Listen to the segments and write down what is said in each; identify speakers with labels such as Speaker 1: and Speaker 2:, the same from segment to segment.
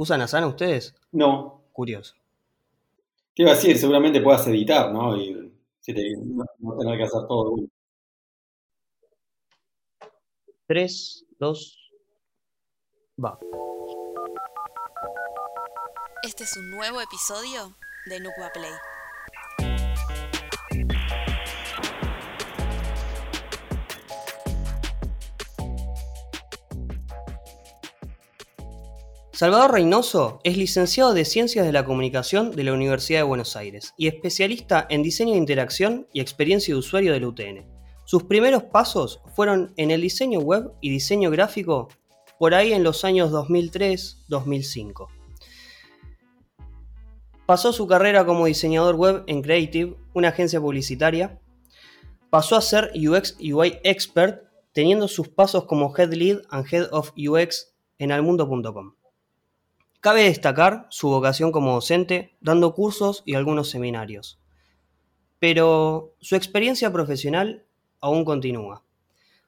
Speaker 1: ¿Usan Asana ustedes?
Speaker 2: No.
Speaker 1: Curioso.
Speaker 2: ¿Qué iba a decir? Seguramente puedas editar, ¿no? Y si te, no, no tener que hacer todo.
Speaker 1: 3, 2, va.
Speaker 3: Este es un nuevo episodio de Nukba Play.
Speaker 1: Salvador Reynoso es licenciado de Ciencias de la Comunicación de la Universidad de Buenos Aires y especialista en diseño de interacción y experiencia de usuario del UTN. Sus primeros pasos fueron en el diseño web y diseño gráfico por ahí en los años 2003-2005. Pasó su carrera como diseñador web en Creative, una agencia publicitaria. Pasó a ser UX UI expert, teniendo sus pasos como Head Lead and Head of UX en almundo.com. Cabe destacar su vocación como docente, dando cursos y algunos seminarios. Pero su experiencia profesional aún continúa.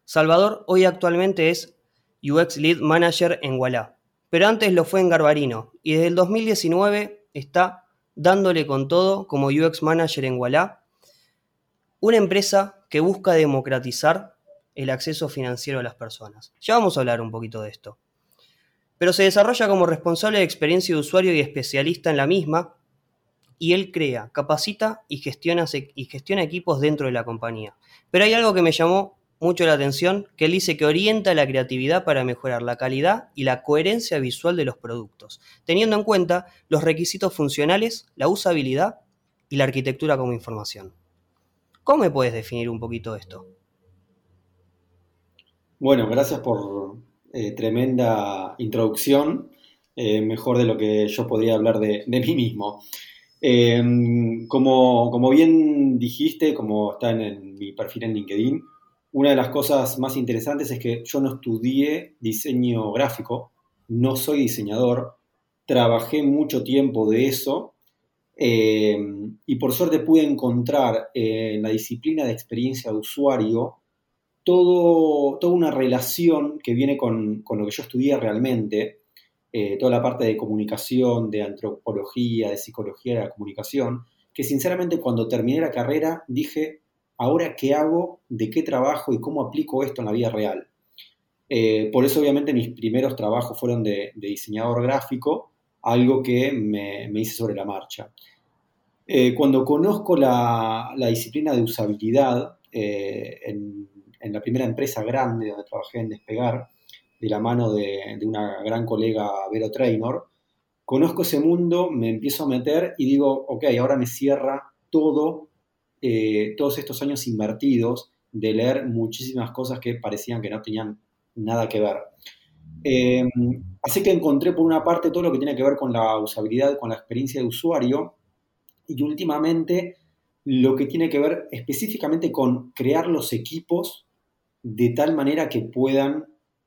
Speaker 1: Salvador hoy actualmente es UX Lead Manager en Walla, pero antes lo fue en Garbarino y desde el 2019 está dándole con todo como UX Manager en Walla, una empresa que busca democratizar el acceso financiero a las personas. Ya vamos a hablar un poquito de esto pero se desarrolla como responsable de experiencia de usuario y especialista en la misma, y él crea, capacita y gestiona, y gestiona equipos dentro de la compañía. Pero hay algo que me llamó mucho la atención, que él dice que orienta la creatividad para mejorar la calidad y la coherencia visual de los productos, teniendo en cuenta los requisitos funcionales, la usabilidad y la arquitectura como información. ¿Cómo me puedes definir un poquito esto?
Speaker 2: Bueno, gracias por, eh, tremenda introducción, eh, mejor de lo que yo podría hablar de, mí mismo. Em, como, bien dijiste, como está en, mi perfil en LinkedIn, una de las cosas más interesantes es que yo no estudié diseño gráfico, no soy diseñador, trabajé mucho tiempo de eso em, y por suerte pude encontrar en la disciplina de experiencia de usuario todo, toda una relación que viene con, lo que yo estudié realmente, eh, toda la parte de comunicación, de antropología, de psicología de la comunicación, que sinceramente cuando terminé la carrera dije, ahora qué hago, de qué trabajo y cómo aplico esto en la vida real. Eh, por eso obviamente mis primeros trabajos fueron de, diseñador gráfico, algo que me, hice sobre la marcha. Eh, cuando conozco la, la, disciplina de usabilidad en en la primera empresa grande donde trabajé en Despegar, de la mano de, una gran colega, Vero Trainor, conozco ese mundo, me empiezo a meter y digo, ok, ahora me cierra todo, eh, todos estos años invertidos de leer muchísimas cosas que parecían que no tenían nada que ver. Em, así que encontré por una parte todo lo que tiene que ver con la usabilidad, con la experiencia de usuario y últimamente lo que tiene que ver específicamente con crear los equipos de tal manera que puedan,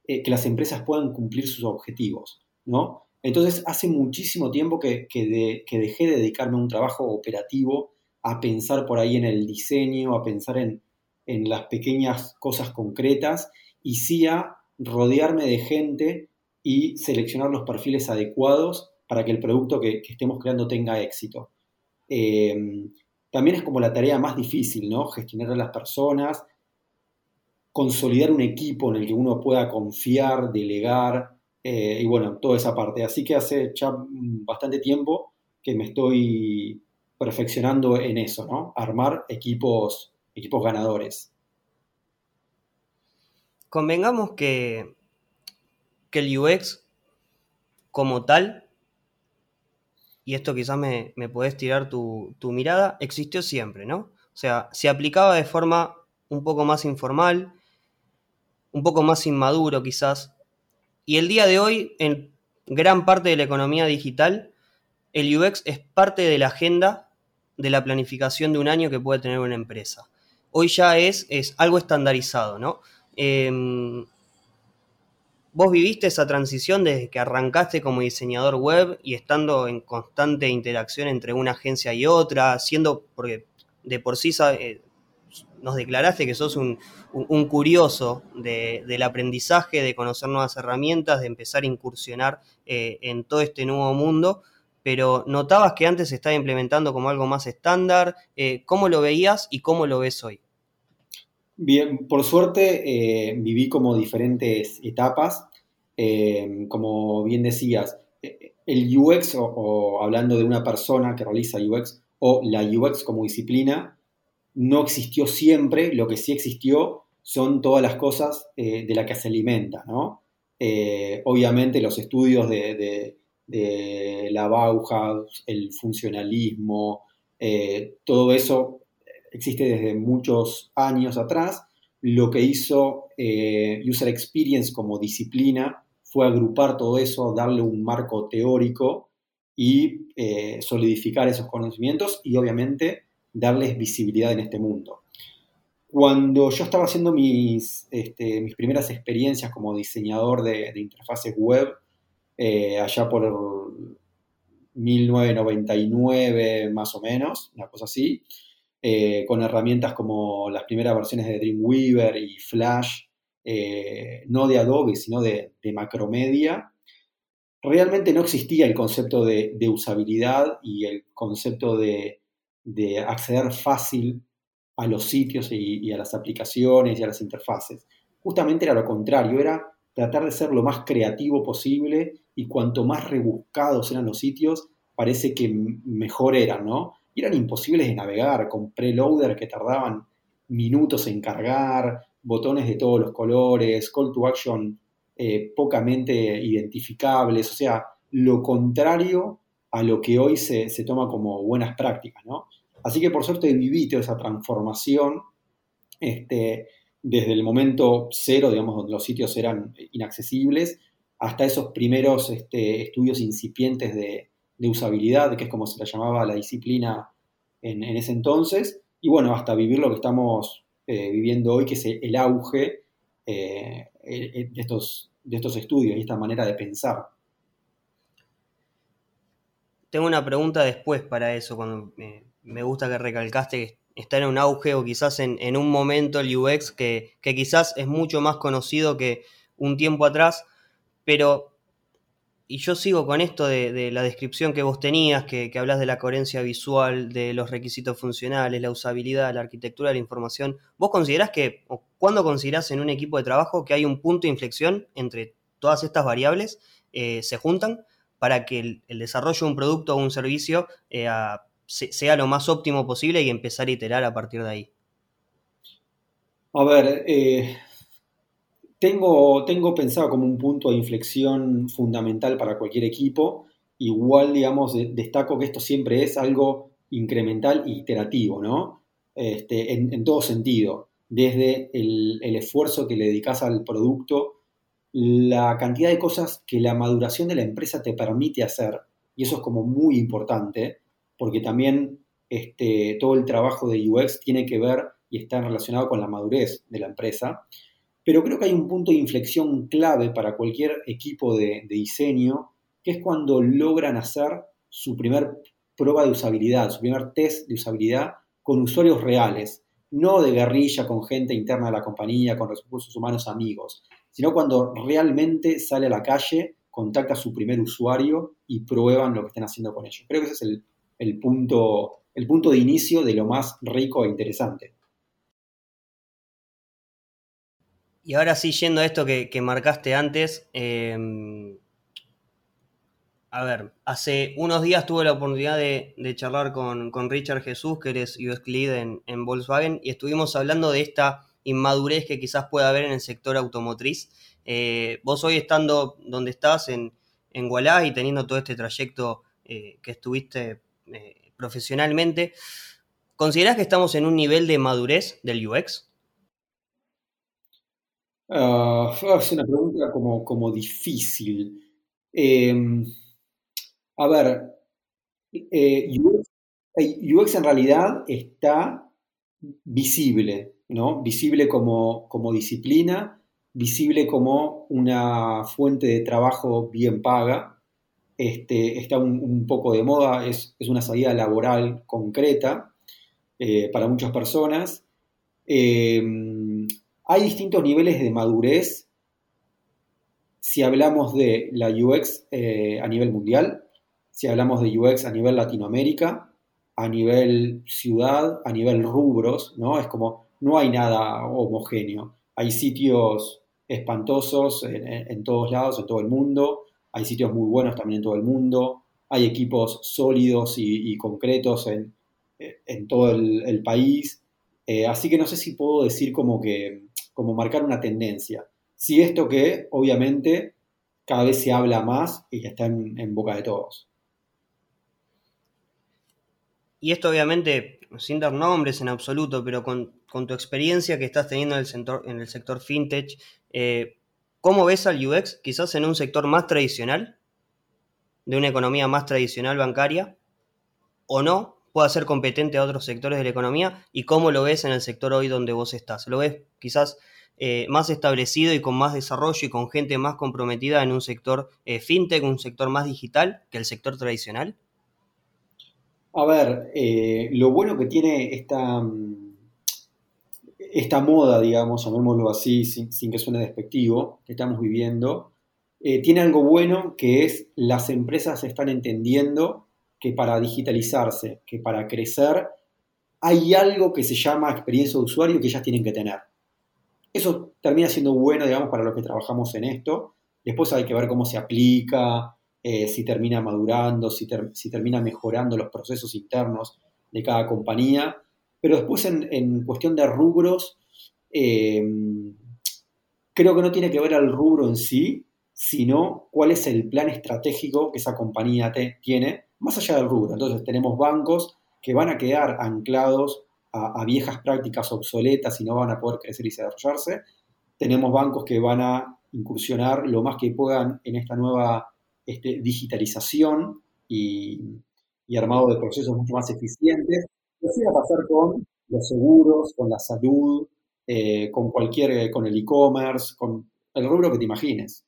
Speaker 2: eh, que las empresas puedan cumplir sus objetivos, ¿no? Entonces, hace muchísimo tiempo que, dejé de dedicarme a un trabajo operativo, a pensar por ahí en el diseño, a pensar en, las pequeñas cosas concretas y sí a rodearme de gente y seleccionar los perfiles adecuados para que el producto que, estemos creando tenga éxito. Eh, también es como la tarea más difícil, ¿no? Gestionar a las personas, consolidar un equipo en el que uno pueda confiar, delegar eh, y bueno, toda esa parte. Así que hace ya bastante tiempo que me estoy perfeccionando en eso, ¿no? Armar equipos, equipos ganadores.
Speaker 1: Convengamos que, que el UX como tal, y esto quizás me, me podés tirar tu, tu mirada, existió siempre, ¿no? O sea, se aplicaba de forma un poco más informal, un poco más inmaduro quizás. Y el día de hoy, en gran parte de la economía digital, el UX es parte de la agenda de la planificación de un año que puede tener una empresa. Hoy ya es, es algo estandarizado, ¿no? Em, vos viviste esa transición desde que arrancaste como diseñador web y estando en constante interacción entre una agencia y otra, siendo, porque de por sí nos declaraste que sos un, curioso del aprendizaje, de conocer nuevas herramientas, de empezar a incursionar eh, en todo este nuevo mundo, pero notabas que antes se estaba implementando como algo más estándar. Eh, ¿Cómo lo veías y cómo lo ves hoy?
Speaker 2: Bien, por suerte eh, viví como diferentes etapas. como bien decías, el UX, o, hablando de una persona que realiza UX, o la UX como disciplina, no existió siempre, lo que sí existió son todas las cosas eh, de las que se alimenta, ¿no? Eh, obviamente los estudios de, la Bauhaus, el funcionalismo, eh, todo eso existe desde muchos años atrás. Lo que hizo User Experience como disciplina fue agrupar todo eso, darle un marco teórico y solidificar esos conocimientos y obviamente darles visibilidad en este mundo. Cuando yo estaba haciendo mis, este, mis primeras experiencias como diseñador de, interfaces web, eh, allá por 1999 más o menos, una cosa así, eh, con herramientas como las primeras versiones de Dreamweaver y Flash, eh, no de Adobe, sino de, Macromedia, realmente no existía el concepto de, usabilidad y el concepto de, acceder fácil a los sitios y, a las aplicaciones y a las interfaces. Justamente era lo contrario, era tratar de ser lo más creativo posible y cuanto más rebuscados eran los sitios, parece que mejor eran, ¿no? Y eran imposibles de navegar con preloader que tardaban minutos en cargar, botones de todos los colores, call to action eh, pocamente identificables, o sea, lo contrario a lo que hoy se, toma como buenas prácticas, ¿no? Así que por suerte viví toda esa transformación este, desde el momento cero, digamos, donde los sitios eran inaccesibles, hasta esos primeros este, estudios incipientes de, usabilidad, que es como se la llamaba la disciplina en, en ese entonces, y bueno, hasta vivir lo que estamos eh, viviendo hoy, que es el auge eh, eh, de, estos, de estos estudios y esta manera de pensar.
Speaker 1: Tengo una pregunta después para eso, cuando me gusta que recalcaste que está en un auge o quizás en, un momento el UX que, que, quizás es mucho más conocido que un tiempo atrás, pero y yo sigo con esto de, la descripción que vos tenías, que, hablas de la coherencia visual, de los requisitos funcionales, la usabilidad, la arquitectura de la información. ¿Vos considerás que, o cuándo considerás en un equipo de trabajo que hay un punto de inflexión entre todas estas variables, eh, se juntan para que el, desarrollo de un producto o un servicio eh, sea lo más óptimo posible y empezar a iterar a partir de ahí?
Speaker 2: A ver, eh, tengo, tengo pensado como un punto de inflexión fundamental para cualquier equipo. Igual, digamos, destaco que esto siempre es algo incremental e iterativo, ¿no? Este, en, todo sentido. Desde el, esfuerzo que le dedicas al producto, la cantidad de cosas que la maduración de la empresa te permite hacer, y eso es como muy importante, porque también este, todo el trabajo de UX tiene que ver y está relacionado con la madurez de la empresa. Pero creo que hay un punto de inflexión clave para cualquier equipo de, diseño, que es cuando logran hacer su primer prueba de usabilidad, su primer test de usabilidad con usuarios reales, no de guerrilla con gente interna de la compañía, con recursos humanos amigos, sino cuando realmente sale a la calle, contacta a su primer usuario y prueban lo que están haciendo con ellos. Creo que ese es el, punto, el punto de inicio de lo más rico e interesante.
Speaker 1: Y ahora sí, yendo a esto que, marcaste antes, em, a ver, hace unos días tuve la oportunidad de, charlar con, Richard Jesús, que eres UX Lead en, Volkswagen, y estuvimos hablando de esta inmadurez que quizás pueda haber en el sector automotriz. Eh, vos hoy estando donde estás, en, en y teniendo todo este trayecto eh, que estuviste eh, profesionalmente, ¿considerás que estamos en un nivel de madurez del UX?
Speaker 2: Uh, es una pregunta como, como difícil. Em, a ver, eh, UX, en realidad está visible, ¿no? Visible como, como disciplina, visible como una fuente de trabajo bien paga. Este, está un, poco de moda, es, una salida laboral concreta eh, para muchas personas Em, hay distintos niveles de madurez si hablamos de la UX eh, a nivel mundial, si hablamos de UX a nivel Latinoamérica, a nivel ciudad, a nivel rubros, ¿no? Es como, no hay nada homogéneo. Hay sitios espantosos en, todos lados, en todo el mundo, hay sitios muy buenos también en todo el mundo, hay equipos sólidos y, concretos en, todo el, país. Eh, así que no sé si puedo decir como que, como marcar una tendencia. Si esto que, obviamente, cada vez se habla más y está en boca de todos.
Speaker 1: y esto obviamente sin dar nombres en absoluto, pero con, tu experiencia que estás teniendo en el sector, en el sector fintech, eh, ¿cómo ves al UX quizás en un sector más tradicional, de una economía más tradicional bancaria, o no? pueda ser competente a otros sectores de la economía y cómo lo ves en el sector hoy donde vos estás. ¿Lo ves quizás eh, más establecido y con más desarrollo y con gente más comprometida en un sector eh, fintech, un sector más digital que el sector tradicional?
Speaker 2: A ver, eh, lo bueno que tiene esta, mm, esta moda, digamos, llamémoslo así, sin, que suene despectivo, que estamos viviendo, eh, tiene algo bueno que es las empresas están entendiendo que para digitalizarse, que para crecer, hay algo que se llama experiencia de usuario que ellas tienen que tener. Eso termina siendo bueno, digamos, para los que trabajamos en esto. Después hay que ver cómo se aplica, eh, si termina madurando, si, termina mejorando los procesos internos de cada compañía. Pero después en, cuestión de rubros, eh, creo que no tiene que ver al rubro en sí, sino cuál es el plan estratégico que esa compañía tiene, más allá del rubro. Entonces tenemos bancos que van a quedar anclados a, viejas prácticas obsoletas y no van a poder crecer y desarrollarse. Tenemos bancos que van a incursionar lo más que puedan en esta nueva este, digitalización y, armado de procesos mucho más eficientes. Lo va a pasar con los seguros, con la salud, eh, con cualquier, eh, con el e-commerce, con el rubro que te imagines.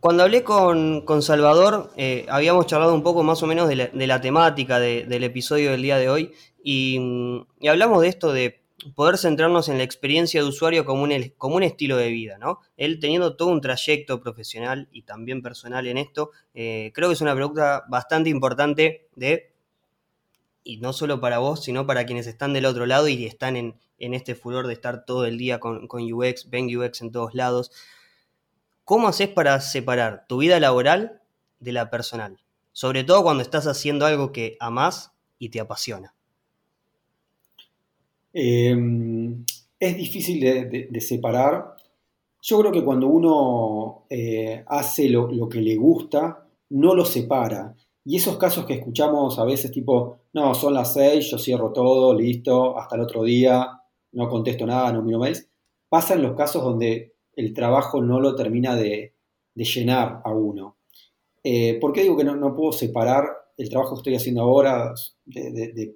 Speaker 1: Cuando hablé con, Salvador, eh, habíamos charlado un poco más o menos de la, temática del episodio del día de hoy y, hablamos de esto de poder centrarnos en la experiencia de usuario como un, como un estilo de vida, ¿no? Él teniendo todo un trayecto profesional y también personal en esto, creo que es una pregunta bastante importante de, y no solo para vos, sino para quienes están del otro lado y están en, este furor de estar todo el día con, con UX, ven UX en todos lados. ¿Cómo haces para separar tu vida laboral de la personal? Sobre todo cuando estás haciendo algo que amás y te apasiona.
Speaker 2: Em, es difícil de, separar. Yo creo que cuando uno eh, hace lo, que le gusta, no lo separa. Y esos casos que escuchamos a veces tipo, no, son las seis, yo cierro todo, listo, hasta el otro día, no contesto nada, no miro mails, pasan los casos donde el trabajo no lo termina de, llenar a uno. Eh, ¿Por qué digo que no, puedo separar el trabajo que estoy haciendo ahora de,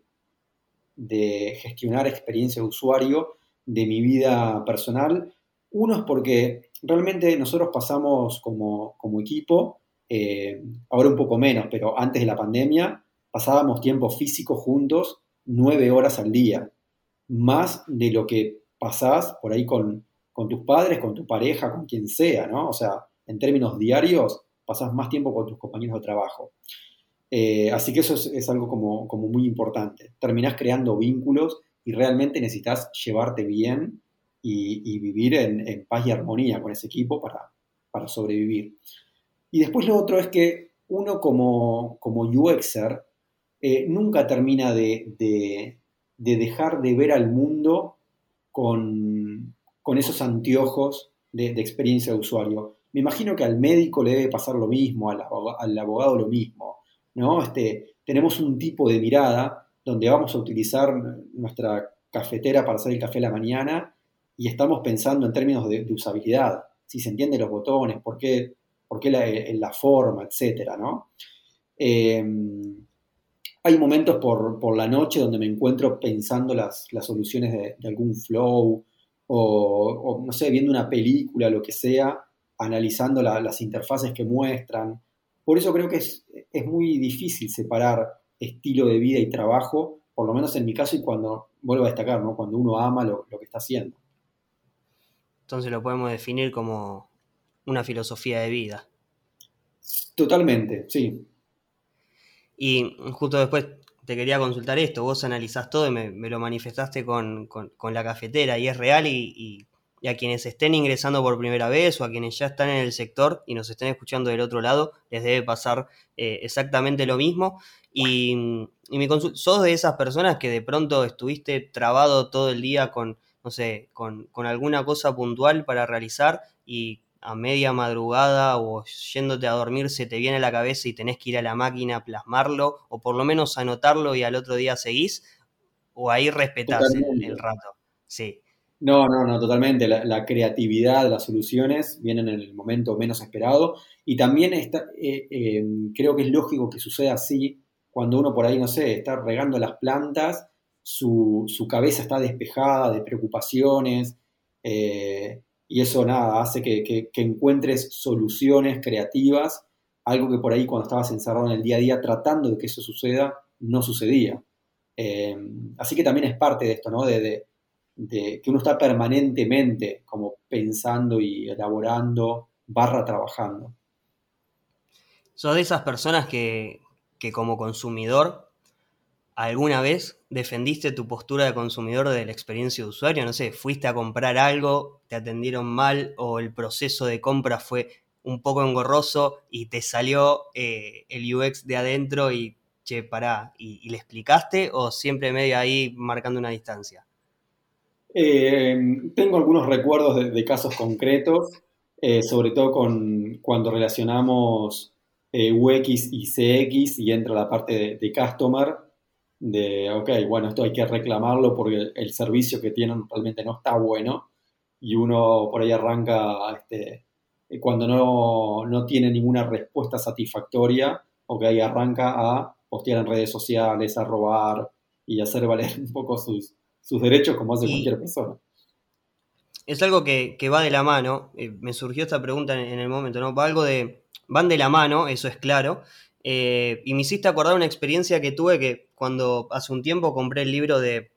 Speaker 2: de gestionar experiencia de usuario de mi vida personal. Uno es porque realmente nosotros pasamos como, equipo, eh, ahora un poco menos, pero antes de la pandemia, pasábamos tiempo físico juntos nueve horas al día, más de lo que pasás por ahí con, con tus padres, con tu pareja, con quien sea, ¿no? O sea, en términos diarios, pasás más tiempo con tus compañeros de trabajo. Eh, así que eso es, algo como, muy importante. Terminás creando vínculos y realmente necesitas llevarte bien y, vivir en, paz y armonía con ese equipo para, sobrevivir. Y después lo otro es que uno como, como UXer eh, nunca termina de, dejar de ver al mundo con, esos anteojos de, experiencia de usuario. Me imagino que al médico le debe pasar lo mismo, al abogado lo mismo. ¿no? Este, tenemos un tipo de mirada donde vamos a utilizar nuestra cafetera para hacer el café a la mañana y estamos pensando en términos de, usabilidad, si se entienden los botones, por qué, por la, forma, etcétera, ¿no? Em, hay momentos por, la noche donde me encuentro pensando las, soluciones de, algún flow o, no sé, viendo una película, lo que sea, analizando las interfaces que muestran, por eso creo que es, muy difícil separar estilo de vida y trabajo, por lo menos en mi caso y cuando, vuelvo a destacar, ¿no? cuando uno ama lo, lo que está haciendo.
Speaker 1: Entonces lo podemos definir como una filosofía de vida.
Speaker 2: Totalmente, sí.
Speaker 1: Y justo después te quería consultar esto, vos analizás todo y me, lo manifestaste con, la cafetera y es real y, a quienes estén ingresando por primera vez o a quienes ya están en el sector y nos estén escuchando del otro lado, les debe pasar eh, exactamente lo mismo. Y, mi consulta, ¿sos de esas personas que de pronto estuviste trabado todo el día con, no sé, con, con alguna cosa puntual para realizar y a media madrugada o yéndote a dormir se te viene a la cabeza y tenés que ir a la máquina a plasmarlo o por lo menos anotarlo y al otro día seguís o ahí respetás el, rato. Sí.
Speaker 2: No, no, no, totalmente. La, creatividad, las soluciones vienen en el momento menos esperado y también está, eh, eh, creo que es lógico que suceda así cuando uno por ahí, no sé, está regando las plantas, su, su cabeza está despejada de preocupaciones. Eh, y eso nada, hace que, encuentres soluciones creativas, algo que por ahí cuando estabas encerrado en el día a día tratando de que eso suceda, no sucedía. Eh, así que también es parte de esto, ¿no? De, que uno está permanentemente como pensando y elaborando, barra trabajando.
Speaker 1: ¿Sos de esas personas que, que como consumidor ¿Alguna vez defendiste tu postura de consumidor de la experiencia de usuario? No sé, fuiste a comprar algo, te atendieron mal o el proceso de compra fue un poco engorroso y te salió eh, el UX de adentro y, che, pará, y, le explicaste o siempre medio ahí marcando una distancia?
Speaker 2: Eh, tengo algunos recuerdos de, casos concretos, eh, sobre todo con cuando relacionamos UX y CX y entra la parte de customer de, ok, bueno, esto hay que reclamarlo porque el servicio que tienen realmente no está bueno y uno por ahí arranca, este, cuando no, no tiene ninguna respuesta satisfactoria, ok, arranca a postear en redes sociales, a robar y hacer valer un poco sus, sus derechos como hace cualquier persona.
Speaker 1: Es algo que, que, va de la mano, eh, me surgió esta pregunta en, en el momento, ¿no? Va algo de, van de la mano, eso es claro, eh, y me hiciste acordar una experiencia que tuve que cuando hace un tiempo compré el libro de,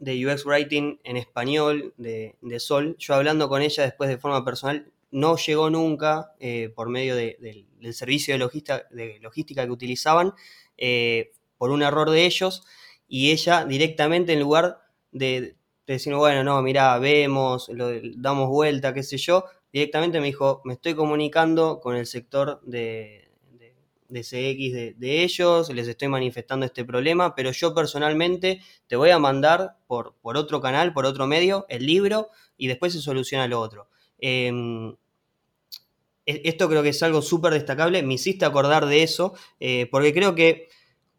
Speaker 1: UX Writing en español de, Sol, yo hablando con ella después de forma personal, no llegó nunca eh, por medio del servicio de logística, que utilizaban eh, por un error de ellos y ella directamente en lugar de, decir, bueno, no, mira, vemos, lo, damos vuelta, qué sé yo, directamente me dijo, me estoy comunicando con el sector de, de CX de, ellos, les estoy manifestando este problema, pero yo personalmente te voy a mandar por, por otro canal, por otro medio, el libro y después se soluciona lo otro. Em, e, esto creo que es algo súper destacable, me hiciste acordar de eso, eh, porque creo que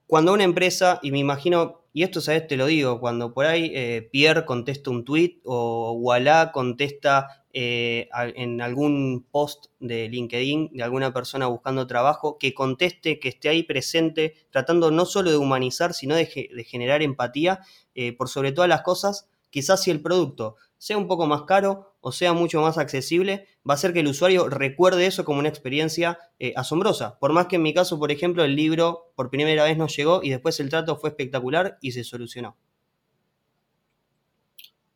Speaker 1: cuando una empresa, y me imagino, y esto sabes, te lo digo, cuando por ahí eh, Pierre contesta un tweet o Walla contesta eh, en algún post de LinkedIn de alguna persona buscando trabajo, que conteste, que esté ahí presente, tratando no solo de humanizar, sino de, generar empatía eh, por sobre todas las cosas. Quizás si el producto sea un poco más caro o sea mucho más accesible, va a hacer que el usuario recuerde eso como una experiencia eh, asombrosa. Por más que en mi caso, por ejemplo, el libro por primera vez no llegó y después el trato fue espectacular y se solucionó.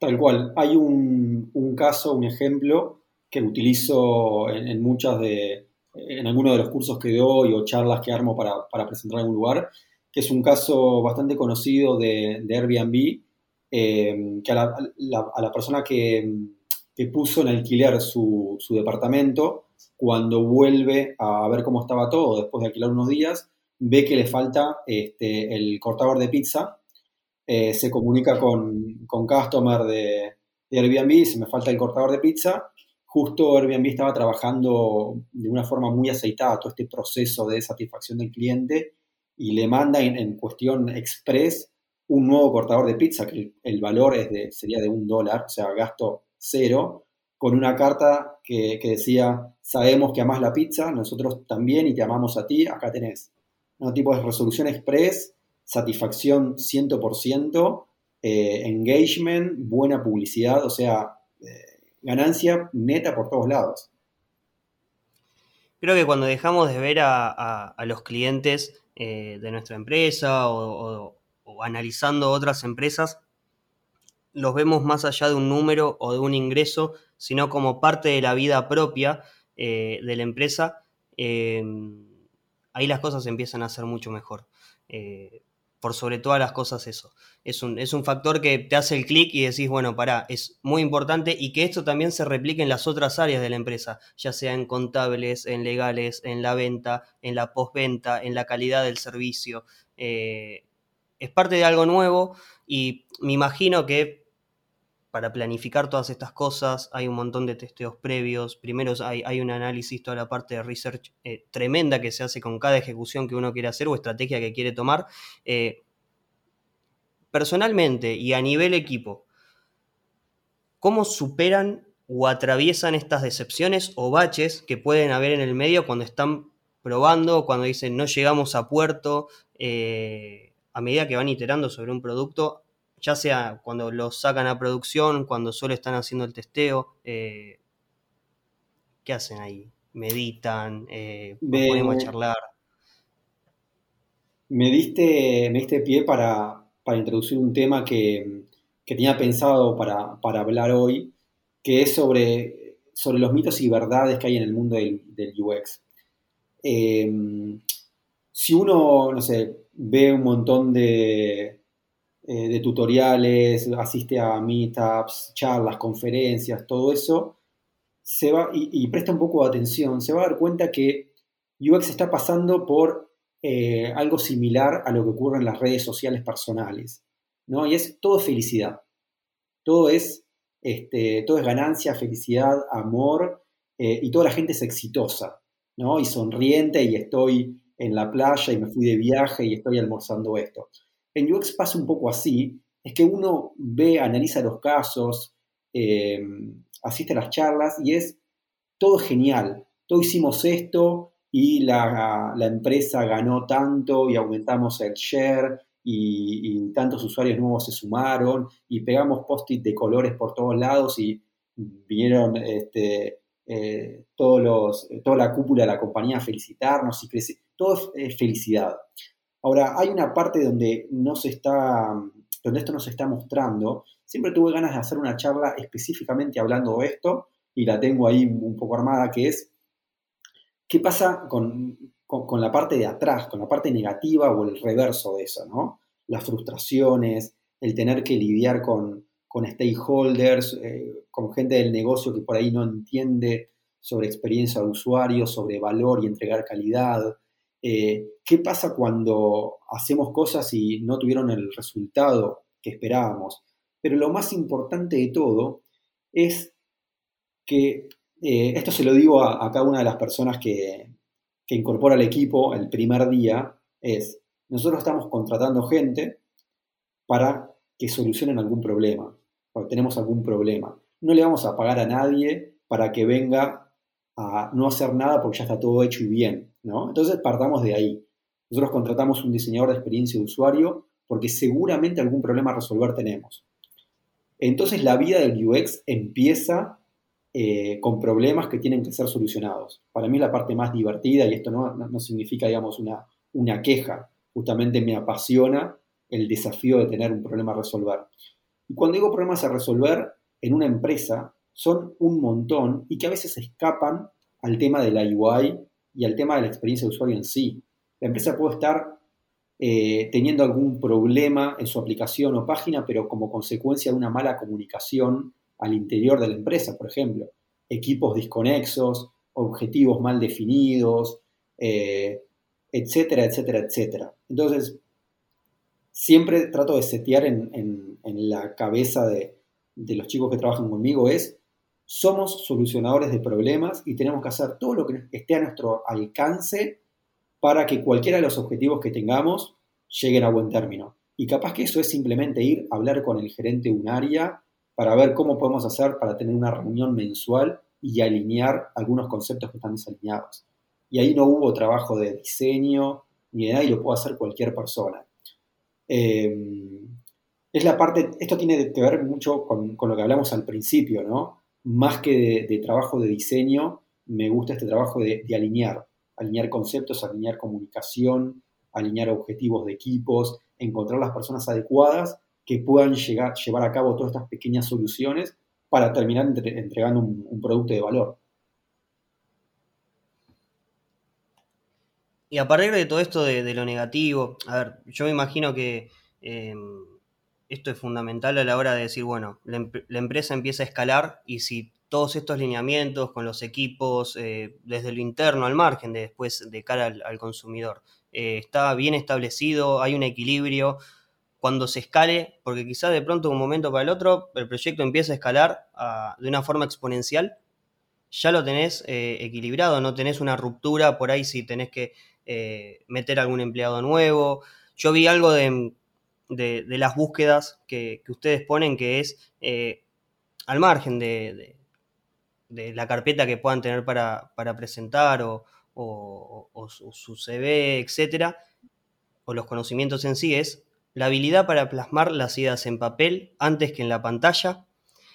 Speaker 2: Tal cual. Hay un, caso, un ejemplo que utilizo en, muchas de, en algunos de los cursos que doy o charlas que armo para, presentar en algún lugar, que es un caso bastante conocido de, Airbnb, eh, que a la, persona que, puso en alquiler su, departamento, cuando vuelve a ver cómo estaba todo después de alquilar unos días, ve que le falta este, el cortador de pizza eh, se comunica con, con customer de, Airbnb, si me falta el cortador de pizza. Justo Airbnb estaba trabajando de una forma muy aceitada todo este proceso de satisfacción del cliente y le manda en, cuestión express un nuevo cortador de pizza, que el, valor es de, sería de un dólar, o sea, gasto cero, con una carta que, que, decía, sabemos que amas la pizza, nosotros también y te amamos a ti, acá tenés. Un tipo de resolución express satisfacción 100%, eh, engagement, buena publicidad, o sea, eh, ganancia neta por todos lados.
Speaker 1: Creo que cuando dejamos de ver a, los clientes eh, de nuestra empresa o, o analizando otras empresas, los vemos más allá de un número o de un ingreso, sino como parte de la vida propia eh, de la empresa, eh, ahí las cosas empiezan a ser mucho mejor. Por sobre todas las cosas eso. Es un, es un factor que te hace el clic y decís, bueno, pará, es muy importante y que esto también se replique en las otras áreas de la empresa, ya sea en contables, en legales, en la venta, en la postventa, en la calidad del servicio. es parte de algo nuevo y me imagino que para planificar todas estas cosas, hay un montón de testeos previos, primero hay, un análisis, toda la parte de research eh, tremenda que se hace con cada ejecución que uno quiere hacer o estrategia que quiere tomar. Eh, personalmente y a nivel equipo, ¿cómo superan o atraviesan estas decepciones o baches que pueden haber en el medio cuando están probando, cuando dicen no llegamos a puerto? Eh, a medida que van iterando sobre un producto, ya sea cuando lo sacan a producción, cuando solo están haciendo el testeo, eh, ¿qué hacen ahí? ¿Meditan? Eh, ¿Podemos charlar?
Speaker 2: Me diste, me diste pie para, introducir un tema que, tenía pensado para, hablar hoy, que es sobre, sobre los mitos y verdades que hay en el mundo del, UX. Eh, si uno, no sé, ve un montón de, eh, de tutoriales, asiste a meetups, charlas, conferencias, todo eso, se va y, presta un poco de atención, se va a dar cuenta que UX está pasando por eh, algo similar a lo que ocurre en las redes sociales personales, ¿no? Y es todo felicidad, todo es, este, todo es ganancia, felicidad, amor, eh, y toda la gente es exitosa, ¿no? Y sonriente, y estoy en la playa, y me fui de viaje, y estoy almorzando esto. En UX pasa un poco así, es que uno ve, analiza los casos, eh, asiste a las charlas y es todo genial. Todo hicimos esto y la, empresa ganó tanto y aumentamos el share y, tantos usuarios nuevos se sumaron y pegamos post-it de colores por todos lados y vinieron este, eh, todos los, toda la cúpula de la compañía a felicitarnos y crece. Todo es felicidad. Ahora, hay una parte donde, no se está, donde esto no se está mostrando. Siempre tuve ganas de hacer una charla específicamente hablando de esto y la tengo ahí un poco armada, que es qué pasa con, la parte de atrás, con la parte negativa o el reverso de eso, ¿no? Las frustraciones, el tener que lidiar con, stakeholders, eh, con gente del negocio que por ahí no entiende sobre experiencia de usuario, sobre valor y entregar calidad, eh, ¿Qué pasa cuando hacemos cosas y no tuvieron el resultado que esperábamos? Pero lo más importante de todo es que, eh, esto se lo digo a, cada una de las personas que, que incorpora al equipo el primer día, es, nosotros estamos contratando gente para que solucionen algún problema, porque tenemos algún problema. No le vamos a pagar a nadie para que venga a no hacer nada porque ya está todo hecho y bien, ¿no? Entonces partamos de ahí. Nosotros contratamos un diseñador de experiencia de usuario porque seguramente algún problema a resolver tenemos. Entonces la vida del UX empieza eh, con problemas que tienen que ser solucionados. Para mí la parte más divertida, y esto no, no, significa, digamos, una, una queja, justamente me apasiona el desafío de tener un problema a resolver. Y cuando digo problemas a resolver, en una empresa son un montón y que a veces escapan al tema de la UI y al tema de la experiencia de usuario en sí. La empresa puede estar eh, teniendo algún problema en su aplicación o página, pero como consecuencia de una mala comunicación al interior de la empresa, por ejemplo. Equipos disconexos, objetivos mal definidos, eh, etcétera, etcétera, etcétera. Entonces, siempre trato de setear en, la cabeza de, de los chicos que trabajan conmigo es somos solucionadores de problemas y tenemos que hacer todo lo que esté a nuestro alcance para que cualquiera de los objetivos que tengamos lleguen a buen término. Y capaz que eso es simplemente ir a hablar con el gerente de un área para ver cómo podemos hacer para tener una reunión mensual y alinear algunos conceptos que están desalineados. Y ahí no hubo trabajo de diseño ni de nada y lo puede hacer cualquier persona. Eh, es la parte, esto tiene que ver mucho con, lo que hablamos al principio, ¿no? Más que de, trabajo de diseño, me gusta este trabajo de, alinear, alinear conceptos, alinear comunicación, alinear objetivos de equipos, encontrar las personas adecuadas que puedan llegar, llevar a cabo todas estas pequeñas soluciones para terminar entregando un, producto de valor.
Speaker 1: Y a partir de todo esto de, lo negativo, a ver, yo me imagino que eh, esto es fundamental a la hora de decir, bueno, la, empresa empieza a escalar y si todos estos lineamientos con los equipos, eh, desde lo interno al margen, de después de cara al, consumidor, eh, está bien establecido, hay un equilibrio, cuando se escale, porque quizás de pronto de un momento para el otro el proyecto empieza a escalar ah, de una forma exponencial, ya lo tenés eh, equilibrado, no tenés una ruptura por ahí si tenés que eh, meter algún empleado nuevo. Yo vi algo de, las búsquedas que, ustedes ponen que es eh, al margen de, la carpeta que puedan tener para, presentar o, o, su CV, etcétera, o los conocimientos en sí, es la habilidad para plasmar las ideas en papel antes que en la pantalla,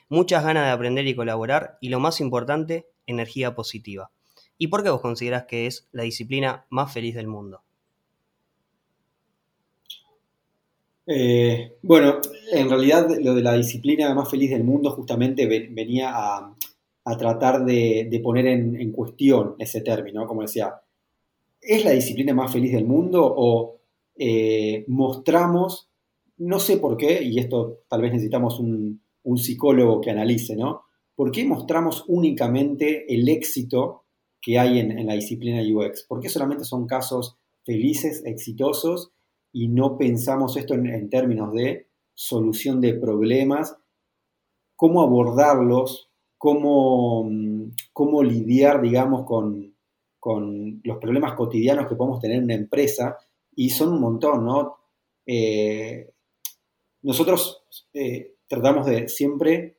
Speaker 1: muchas ganas de aprender y colaborar y lo más importante, energía positiva. ¿Y por qué vos considerás que es la disciplina más feliz del mundo?
Speaker 2: Eh, bueno, en realidad lo de la disciplina más feliz del mundo justamente venía a, tratar de, poner en, cuestión ese término, como decía, ¿es la disciplina más feliz del mundo o eh, mostramos, no sé por qué, y esto tal vez necesitamos un, psicólogo que analice, ¿no? ¿Por qué mostramos únicamente el éxito que hay en, la disciplina UX? ¿Por qué solamente son casos felices, exitosos, y no pensamos esto en, términos de solución de problemas, cómo abordarlos, cómo, cómo lidiar, digamos, con, con, los problemas cotidianos que podemos tener en una empresa y son un montón, ¿no? Eh, nosotros eh, tratamos de siempre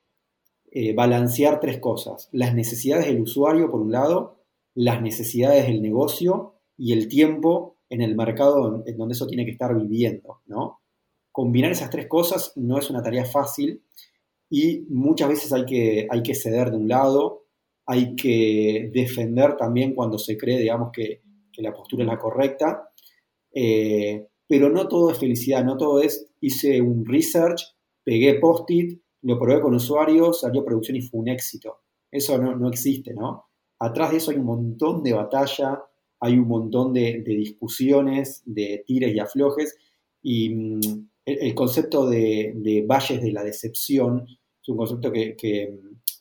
Speaker 2: eh, balancear tres cosas, las necesidades del usuario por un lado, las necesidades del negocio y el tiempo en el mercado en donde eso tiene que estar viviendo, ¿no? Combinar esas tres cosas no es una tarea fácil y muchas veces hay que, hay que ceder de un lado, hay que defender también cuando se cree, digamos, que, que la postura es la correcta eh, pero no todo es felicidad, no todo es, hice un research, pegué post-it, lo probé con usuarios, salió producción y fue un éxito. Eso no, existe, ¿no? Atrás de eso hay un montón de batalla, hay un montón de, discusiones, de tires y aflojes, y mm, el, concepto de, valles de la decepción es un concepto que,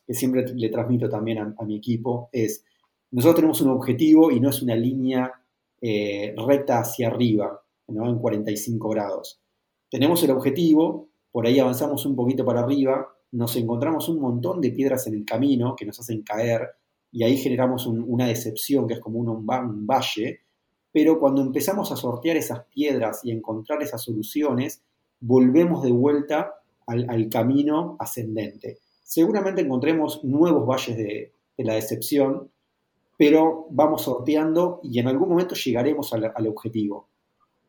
Speaker 2: siempre le transmito también a, mi equipo, es, nosotros tenemos un objetivo y no es una línea eh, recta hacia arriba, ¿no? en 45 grados. Tenemos el objetivo, por ahí avanzamos un poquito para arriba, nos encontramos un montón de piedras en el camino que nos hacen caer y ahí generamos una decepción que es como un, valle, pero cuando empezamos a sortear esas piedras y encontrar esas soluciones, volvemos de vuelta al, camino ascendente. Seguramente encontremos nuevos valles de la decepción, pero vamos sorteando y en algún momento llegaremos al, objetivo.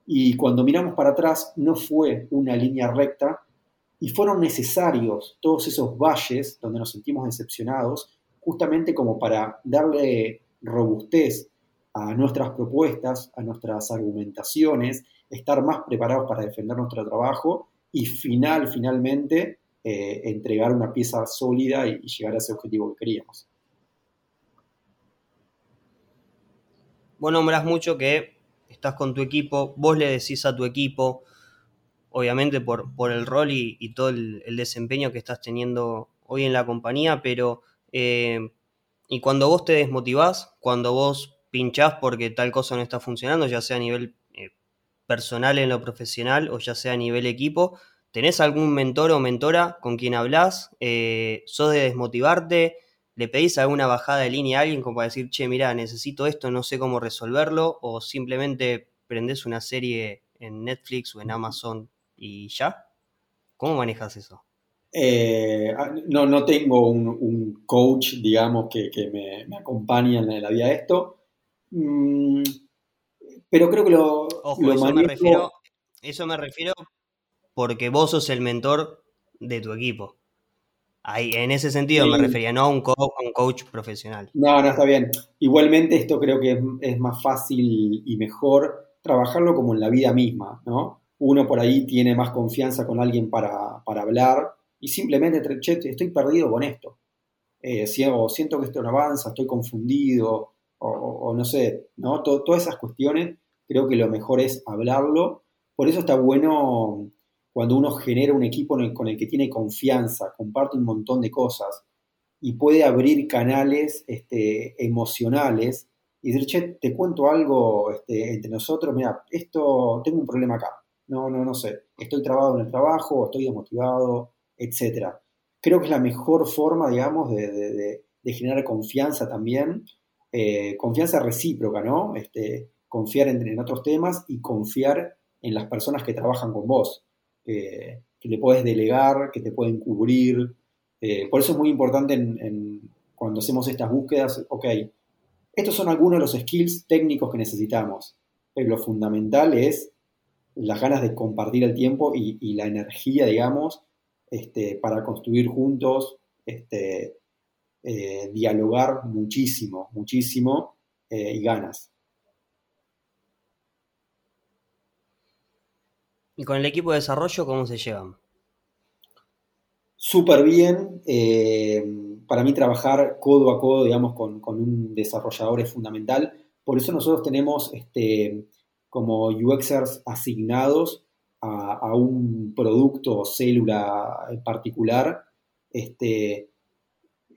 Speaker 2: Y cuando miramos para atrás, no fue una línea recta y fueron necesarios todos esos valles donde nos sentimos decepcionados, justamente como para darle robustez a nuestras propuestas, a nuestras argumentaciones, estar más preparados para defender nuestro trabajo y final, finalmente, eh, entregar una pieza sólida y llegar a ese objetivo que queríamos.
Speaker 1: vos nombrás mucho que estás con tu equipo, vos le decís a tu equipo, obviamente por, por el rol y, todo el, desempeño que estás teniendo hoy en la compañía, pero eh, y cuando vos te desmotivás, cuando vos pinchás porque tal cosa no está funcionando, ya sea a nivel eh, personal en lo profesional o ya sea a nivel equipo, ¿tenés algún mentor o mentora con quien hablas? Eh, ¿Sos de desmotivarte? ¿Le pedís alguna bajada de línea a alguien como para decir, che, mira, necesito esto, no sé cómo resolverlo? ¿O simplemente prendés una serie en Netflix o en Amazon y ya? ¿Cómo manejas eso?
Speaker 2: Eh, ah, no, no tengo un, coach, digamos, que, me, me, acompañe en la vida de esto. Mm, pero creo que lo.
Speaker 1: Ojo, eso, me refiero, eso me refiero porque vos sos el mentor de tu equipo en ese sentido me refería, no a un, coach profesional.
Speaker 2: No, no, está bien. Igualmente esto creo que es, más fácil y mejor trabajarlo como en la vida misma, ¿no? uno por ahí tiene más confianza con alguien para, hablar y simplemente, che, estoy perdido con esto. Eh, o siento que esto no avanza, estoy confundido, o, no sé, ¿no? todas esas cuestiones, creo que lo mejor es hablarlo. Por eso está bueno cuando uno genera un equipo con el que tiene confianza, comparte un montón de cosas y puede abrir canales este, emocionales y decir, che, te cuento algo este, entre nosotros, mira, esto, tengo un problema acá, no, no, no sé, estoy trabado en el trabajo, estoy desmotivado, etc. Creo que es la mejor forma, digamos, de, generar confianza también, eh, confianza recíproca, ¿no? Este, confiar en, en, otros temas y confiar en las personas que trabajan con vos, que le puedes delegar, que te pueden cubrir. Eh, por eso es muy importante cuando hacemos estas búsquedas, ok, estos son algunos de los skills técnicos que necesitamos, pero lo fundamental es las ganas de compartir el tiempo y, la energía, digamos, este, para construir juntos, este, eh, dialogar muchísimo, muchísimo eh, y ganas.
Speaker 1: ¿Y con el equipo de desarrollo cómo se llevan?
Speaker 2: Súper bien. Eh, para mí trabajar codo a codo, digamos, con, un desarrollador es fundamental. Por eso nosotros tenemos este, como UXers asignados a, un producto o célula en particular. Este,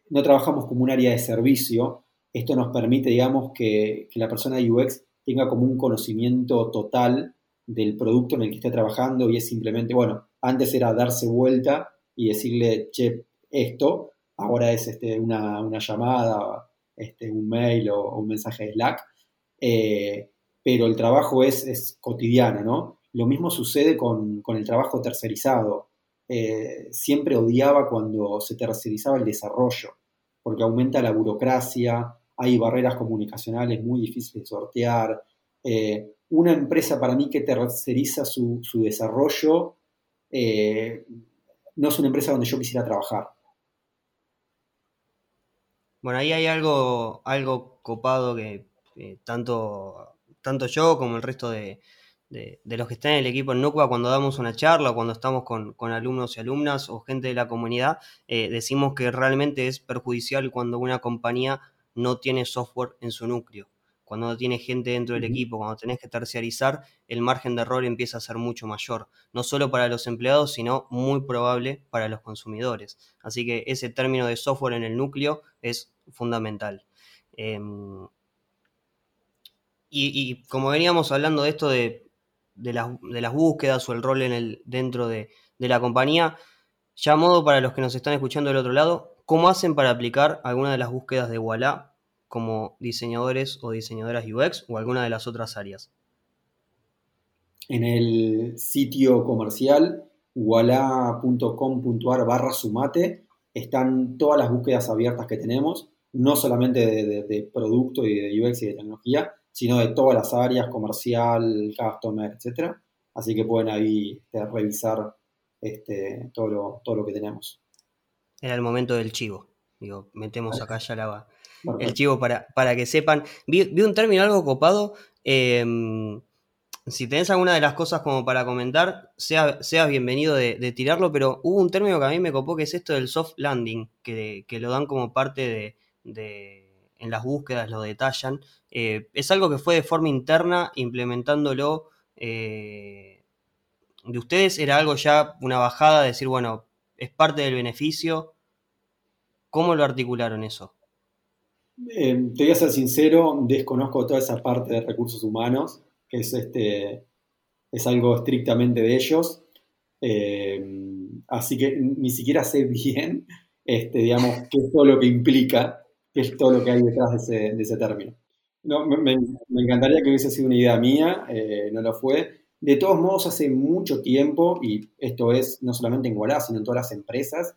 Speaker 2: no trabajamos como un área de servicio. Esto nos permite, digamos, que, que la persona de UX tenga como un conocimiento total del producto en el que esté trabajando y es simplemente, bueno, antes era darse vuelta y decirle, che, esto, ahora es este, una, llamada, este, un mail o, un mensaje de Slack, eh, pero el trabajo es, cotidiano, ¿no? Lo mismo sucede con, el trabajo tercerizado. Eh, siempre odiaba cuando se tercerizaba el desarrollo, porque aumenta la burocracia, hay barreras comunicacionales muy difíciles de sortear, eh, una empresa para mí que terceriza su, desarrollo eh, no es una empresa donde yo quisiera trabajar.
Speaker 1: Bueno, ahí hay algo, algo copado que tanto, tanto yo como el resto de, los que están en el equipo en Nucua, cuando damos una charla o cuando estamos con, alumnos y alumnas o gente de la comunidad, eh, decimos que realmente es perjudicial cuando una compañía no tiene software en su núcleo cuando no tienes gente dentro del equipo, cuando tenés que terciarizar, el margen de error empieza a ser mucho mayor, no solo para los empleados, sino muy probable para los consumidores. Así que ese término de software en el núcleo es fundamental. Em, y, como veníamos hablando de esto de, las, búsquedas o el rol en el, dentro de, de la compañía, ya a modo para los que nos están escuchando del otro lado, ¿cómo hacen para aplicar alguna de las búsquedas de Walla como diseñadores o diseñadoras UX o alguna de las otras áreas?
Speaker 2: En el sitio comercial wala.com.ar barra sumate están todas las búsquedas abiertas que tenemos, no solamente de, producto y de UX y de tecnología, sino de todas las áreas, comercial, customer, etc. Así que pueden ahí este, revisar este, todo, lo, todo lo que tenemos.
Speaker 1: Era el momento del chivo. Digo, metemos acá ya la, el chivo para, para que sepan. Vi, un término algo copado. Em, si tenés alguna de las cosas como para comentar, sea, seas bienvenido de, tirarlo, pero hubo un término que a mí me copó que es esto del soft landing, que, lo dan como parte de, en las búsquedas, lo detallan. Eh, es algo que fue de forma interna, implementándolo eh, de ustedes, era algo ya, una bajada, decir, bueno, es parte del beneficio. ¿Cómo lo articularon eso?
Speaker 2: Te voy a ser sincero, desconozco toda esa parte de recursos humanos, que es, este, es algo estrictamente de ellos. Eh, así que ni siquiera sé bien, este, digamos, qué es todo lo que implica, qué es todo lo que hay detrás de ese, término. No, me, encantaría que hubiese sido una idea mía, eh, no lo fue. De todos modos, hace mucho tiempo, y esto es no solamente en Wallah, sino en todas las empresas,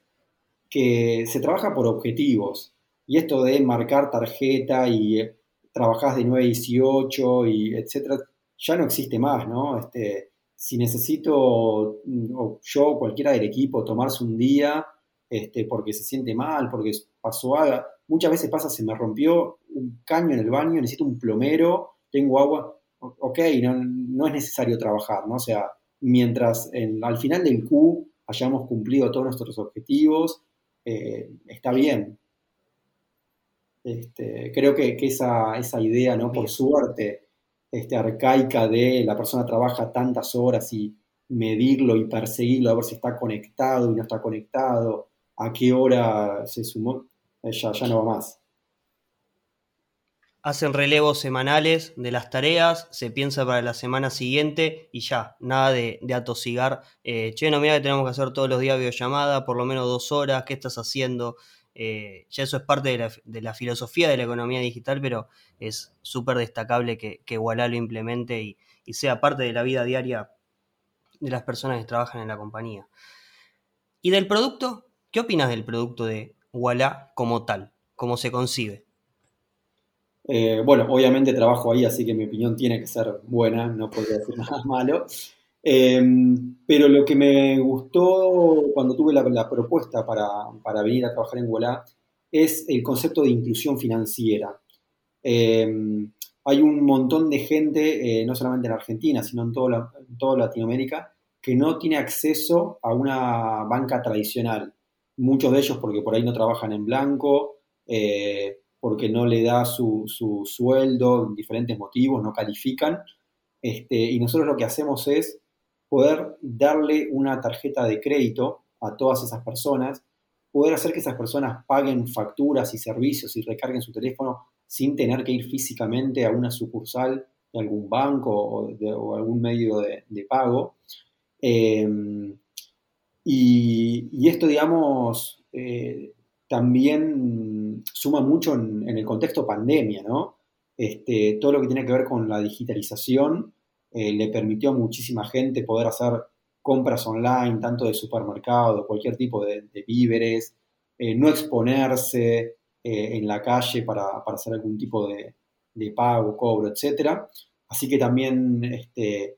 Speaker 2: que se trabaja por objetivos. Y esto de marcar tarjeta y eh, trabajás de 9 a 18 y etcétera, ya no existe más, ¿no? Este, si necesito, mm, o yo o cualquiera del equipo, tomarse un día este, porque se siente mal, porque pasó algo, muchas veces pasa, se me rompió un caño en el baño, necesito un plomero, tengo agua, ok, no, no es necesario trabajar, ¿no? O sea, mientras al final del Q hayamos cumplido todos nuestros objetivos, eh, está bien. Este, creo que, esa, idea, ¿no? Por suerte, este, arcaica de la persona trabaja tantas horas y medirlo y perseguirlo a ver si está conectado y no está conectado, a qué hora se sumó, ya, no va más.
Speaker 1: Hacen relevos semanales de las tareas, se piensa para la semana siguiente y ya, nada de, atosigar. Eh, che, no, mira que tenemos que hacer todos los días videollamada, por lo menos dos horas, ¿qué estás haciendo? Eh, ya eso es parte de la, filosofía de la economía digital, pero es súper destacable que, que lo implemente y, y sea parte de la vida diaria de las personas que trabajan en la compañía. ¿Y del producto? ¿Qué opinas del producto de Walla como tal? ¿Cómo se concibe?
Speaker 2: Eh, bueno, obviamente trabajo ahí, así que mi opinión tiene que ser buena, no podría decir nada malo. Em, pero lo que me gustó cuando tuve la, propuesta para, venir a trabajar en Walla es el concepto de inclusión financiera. Em, hay un montón de gente, eh, no solamente en Argentina, sino en, en toda Latinoamérica, que no tiene acceso a una banca tradicional. Muchos de ellos porque por ahí no trabajan en blanco, eh, porque no le da su, sueldo, diferentes motivos, no califican. Este, y nosotros lo que hacemos es poder darle una tarjeta de crédito a todas esas personas, poder hacer que esas personas paguen facturas y servicios y recarguen su teléfono sin tener que ir físicamente a una sucursal de algún banco o, algún medio de, pago. Eh, y, esto, digamos, eh, también suma mucho en, el contexto pandemia, ¿no? Este, todo lo que tiene que ver con la digitalización eh, le permitió a muchísima gente poder hacer compras online, tanto de supermercado, cualquier tipo de, víveres, eh, no exponerse en la calle para, hacer algún tipo de, pago, cobro, etc. Así que también este,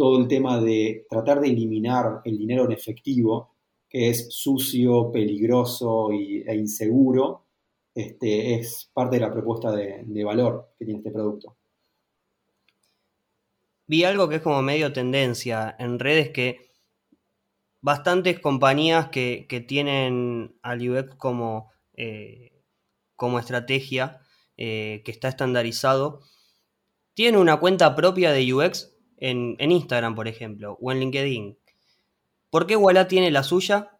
Speaker 2: todo el tema de tratar de eliminar el dinero en efectivo que es sucio, peligroso e inseguro, este, es parte de la propuesta de, valor que tiene este producto.
Speaker 1: Vi algo que es como medio tendencia en redes que bastantes compañías que, tienen al UX como, eh, como estrategia, eh, que está estandarizado, tienen una cuenta propia de UX en, en Instagram, por ejemplo, o en LinkedIn, ¿Por qué Walla tiene la suya?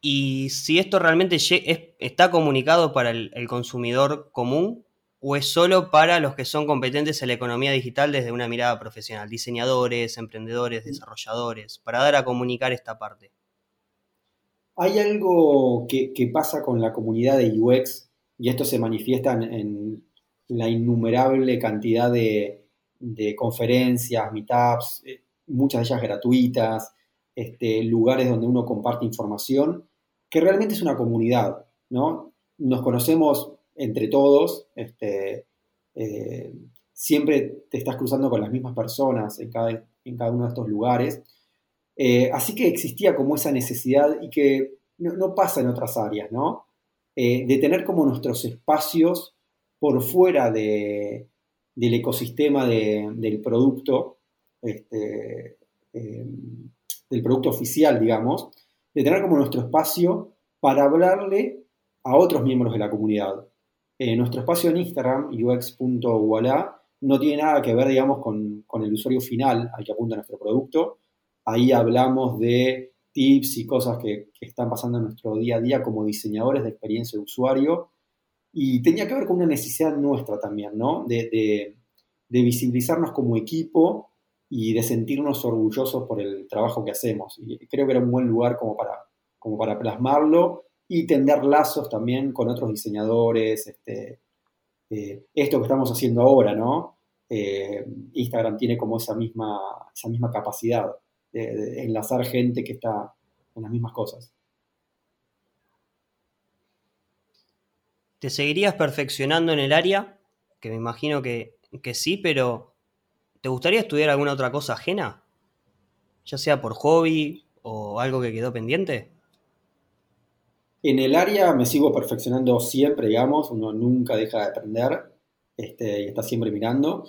Speaker 1: Y si esto realmente está comunicado para el, consumidor común o es solo para los que son competentes en la economía digital desde una mirada profesional, diseñadores, emprendedores, desarrolladores, para dar a comunicar esta parte.
Speaker 2: Hay algo que, pasa con la comunidad de UX y esto se manifiesta en, la innumerable cantidad de, de conferencias, meetups, eh, muchas de ellas gratuitas, este, lugares donde uno comparte información, que realmente es una comunidad, ¿no? Nos conocemos entre todos, este, eh, siempre te estás cruzando con las mismas personas en cada, en cada uno de estos lugares. Eh, así que existía como esa necesidad y que no, pasa en otras áreas, ¿no? De tener como nuestros espacios por fuera del ecosistema del producto, este, del producto oficial, digamos, de tener como nuestro espacio para hablarle a otros miembros de la comunidad. Eh, nuestro espacio en Instagram, ux.wala, no tiene nada que ver, digamos, con, el usuario final al que apunta nuestro producto. Ahí hablamos de tips y cosas que, están pasando en nuestro día a día como diseñadores de experiencia de usuario. Y tenía que ver con una necesidad nuestra también, ¿no? de visibilizarnos como equipo y de sentirnos orgullosos por el trabajo que hacemos. Y creo que era un buen lugar como para, como para plasmarlo y tender lazos también con otros diseñadores. Este, eh, esto que estamos haciendo ahora, ¿no? Eh, Instagram tiene como esa misma, esa misma capacidad de, enlazar gente que está en las mismas cosas.
Speaker 1: ¿Te seguirías perfeccionando en el área? Que me imagino que, que sí, pero ¿Te gustaría estudiar alguna otra cosa ajena? Ya sea por hobby o algo que quedó pendiente.
Speaker 2: En el área me sigo perfeccionando siempre, digamos, uno nunca deja de aprender este, y está siempre mirando.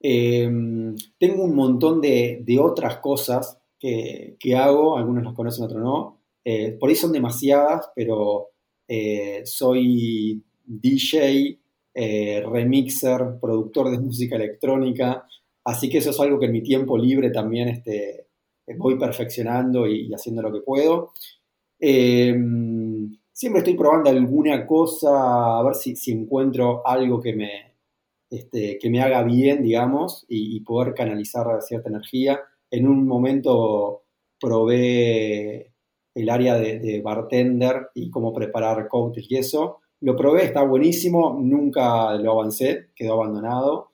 Speaker 2: Em, tengo un montón de, otras cosas que, hago, algunos los conocen, otros no. Eh, por ahí son demasiadas, pero eh, soy DJ, remixer, productor de música electrónica, así que eso es algo que en mi tiempo libre también este, voy perfeccionando y, haciendo lo que puedo. siempre estoy probando alguna cosa, a ver si, si encuentro algo que me, este, que me haga bien, digamos, y, poder canalizar cierta energía. En un momento probé el área de, bartender y cómo preparar cócteles y eso. Lo probé, está buenísimo, nunca lo avancé, quedó abandonado.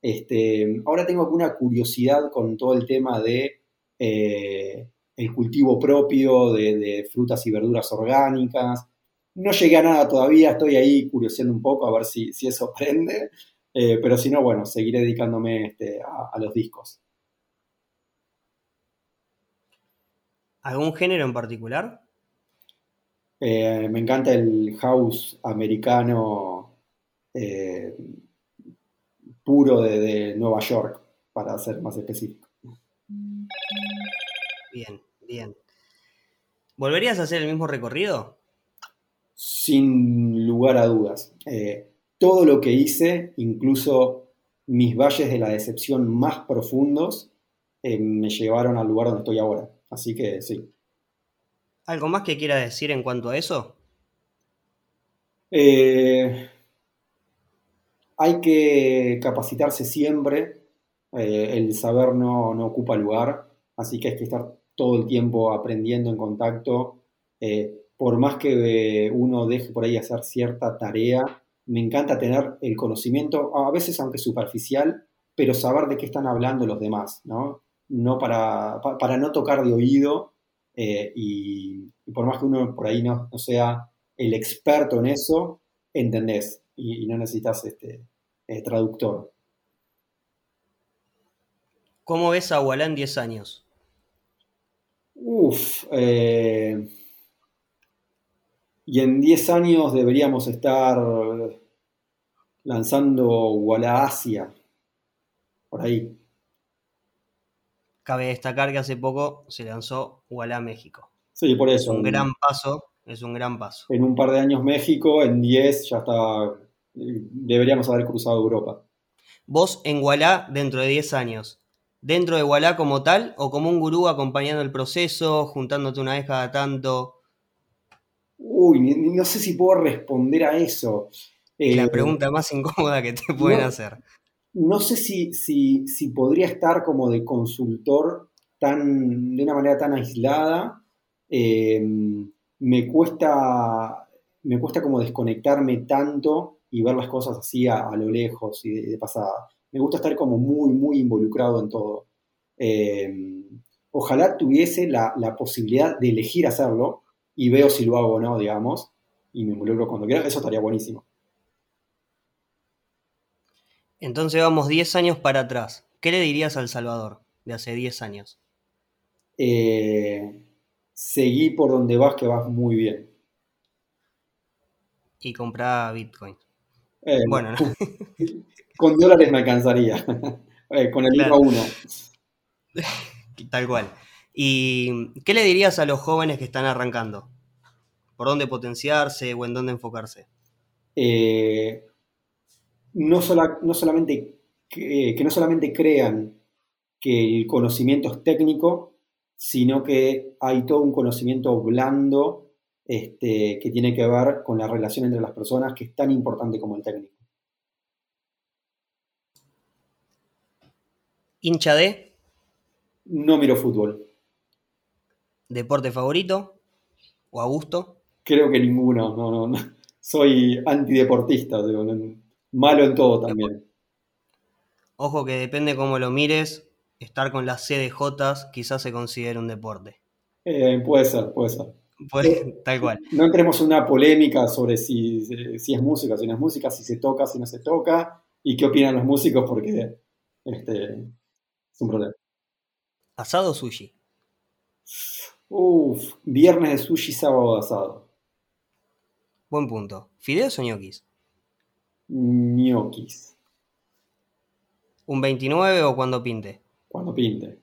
Speaker 2: Este, ahora tengo alguna curiosidad con todo el tema de eh, el cultivo propio de, frutas y verduras orgánicas. No llegué a nada todavía, estoy ahí curioseando un poco a ver si, si eso prende. Eh, pero si no, bueno, seguiré dedicándome este, a, los discos.
Speaker 1: ¿Algún género en particular?
Speaker 2: Eh, me encanta el house americano eh, puro de, Nueva York, para ser más específico.
Speaker 1: Bien, bien. ¿Volverías a hacer el mismo recorrido?
Speaker 2: Sin lugar a dudas todo lo que hice, incluso mis valles de la decepción más profundos, eh, me llevaron al lugar donde estoy ahora. Así que sí.
Speaker 1: ¿Algo más que quiera decir en cuanto a eso?
Speaker 2: Eh, hay que capacitarse siempre. Eh, el saber no, ocupa lugar, así que hay que estar todo el tiempo aprendiendo en contacto. por más que uno deje por ahí hacer cierta tarea, me encanta tener el conocimiento, a veces aunque superficial, pero saber de qué están hablando los demás, ¿no? No para, para no tocar de oído eh, y, por más que uno por ahí no, sea el experto en eso, entendés y, no necesitas este, eh, traductor.
Speaker 1: ¿Cómo ves a Wallah en 10 años?
Speaker 2: Uf, eh, y en 10 años deberíamos estar lanzando Walla Asia, por ahí.
Speaker 1: Cabe destacar que hace poco se lanzó Walla México.
Speaker 2: Sí, por eso.
Speaker 1: Es un gran paso, es un gran paso.
Speaker 2: En un par de años México, en 10 ya está, deberíamos haber cruzado Europa.
Speaker 1: Vos en Walla dentro de 10 años, dentro de Walla como tal o como un gurú acompañando el proceso, juntándote una vez cada tanto?
Speaker 2: Uy, no sé si puedo responder a eso.
Speaker 1: la eh, pregunta más incómoda que te pueden hacer.
Speaker 2: No sé si, si, podría estar como de consultor tan, de una manera tan aislada. Em, me, cuesta, me cuesta como desconectarme tanto y ver las cosas así a, lo lejos y de, pasada. Me gusta estar como muy, muy involucrado en todo. Em, ojalá tuviese la, la posibilidad de elegir hacerlo, y veo si lo hago o no, digamos, y me involucro cuando quiera, eso estaría buenísimo.
Speaker 1: Entonces vamos 10 años para atrás. ¿Qué le dirías al Salvador de hace 10 años?
Speaker 2: Eh, seguí por donde vas, que vas muy bien.
Speaker 1: Y comprá Bitcoin.
Speaker 2: Eh, bueno, con dólares me alcanzaría. Eh, con el mismo uno.
Speaker 1: Tal cual. ¿Y qué le dirías a los jóvenes que están arrancando? ¿Por dónde potenciarse o en dónde enfocarse?
Speaker 2: Eh, no, no, solamente que, no solamente crean que el conocimiento es técnico, sino que hay todo un conocimiento blando este, que tiene que ver con la relación entre las personas, que es tan importante como el técnico.
Speaker 1: ¿Hincha de?
Speaker 2: No miro fútbol.
Speaker 1: ¿Deporte favorito? ¿O a gusto?
Speaker 2: Creo que ninguno, no, no, Soy antideportista, malo en todo también.
Speaker 1: Ojo que depende cómo lo mires, estar con las CDJ quizás se considere un deporte.
Speaker 2: Eh, puede ser, puede ser.
Speaker 1: tal cual.
Speaker 2: No entremos en una polémica sobre si, si, es música, si no es música, si se toca, si no se toca, y qué opinan los músicos, porque este, es un problema.
Speaker 1: ¿Asado o sushi?
Speaker 2: Uf, viernes de sushi, sábado de asado.
Speaker 1: Buen punto. ¿Fideos o ñoquis?
Speaker 2: Ñoquis.
Speaker 1: ¿Un 29 o cuando pinte?
Speaker 2: Cuando pinte.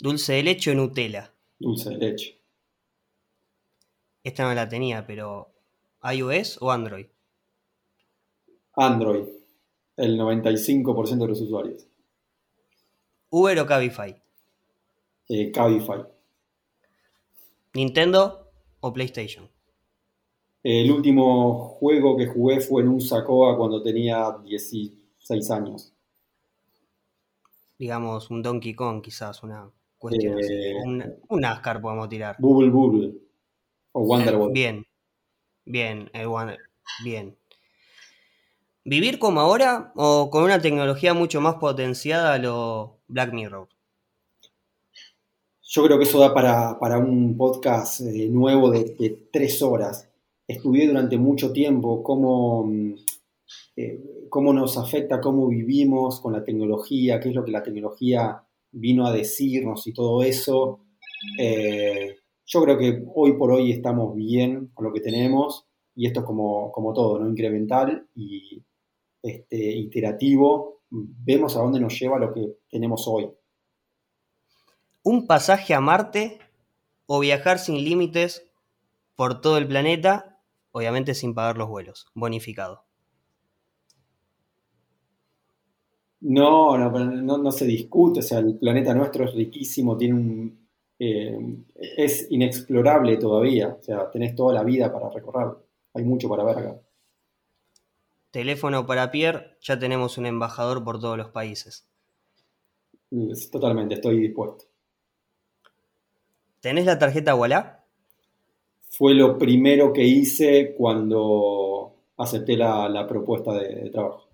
Speaker 1: Dulce de leche o Nutella.
Speaker 2: Dulce de leche.
Speaker 1: Esta no la tenía, pero iOS o Android.
Speaker 2: Android. El 95% de los usuarios.
Speaker 1: Uber o Cabify.
Speaker 2: Eh, Cabify.
Speaker 1: Nintendo o PlayStation.
Speaker 2: El último juego que jugué fue en un Sacoa cuando tenía 16 años.
Speaker 1: Digamos, un Donkey Kong, quizás, una cuestión así.
Speaker 2: Eh,
Speaker 1: Un, un NASCAR podemos tirar.
Speaker 2: Bubble Bubble. O Wonderboy.
Speaker 1: Bien, bien, el Wonder- bien. ¿Vivir como ahora o con una tecnología mucho más potenciada a lo Black Mirror?
Speaker 2: Yo creo que eso da para, para un podcast eh, nuevo de, de tres horas. Estudié durante mucho tiempo cómo, mm, eh, cómo nos afecta, cómo vivimos con la tecnología, qué es lo que la tecnología vino a decirnos y todo eso. Eh, yo creo que hoy por hoy estamos bien con lo que tenemos y esto es como, como todo, ¿no? Incremental y este, iterativo. Vemos a dónde nos lleva lo que tenemos hoy.
Speaker 1: ¿Un pasaje a Marte o viajar sin límites por todo el planeta, obviamente sin pagar los vuelos, bonificado?
Speaker 2: No, no, no, no se discute, o sea, el planeta nuestro es riquísimo, tiene un, eh, es inexplorable todavía, o sea, tenés toda la vida para recorrerlo, hay mucho para ver acá.
Speaker 1: Teléfono para Pierre, ya tenemos un embajador por todos los países.
Speaker 2: Es- Totalmente, estoy dispuesto.
Speaker 1: ¿Tenés la tarjeta Wallah?
Speaker 2: Fue lo primero que hice cuando acepté la, propuesta de trabajo.